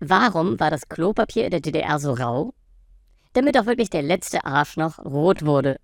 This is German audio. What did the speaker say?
Warum war das Klopapier in der DDR so rau? Damit auch wirklich der letzte Arsch noch rot wurde.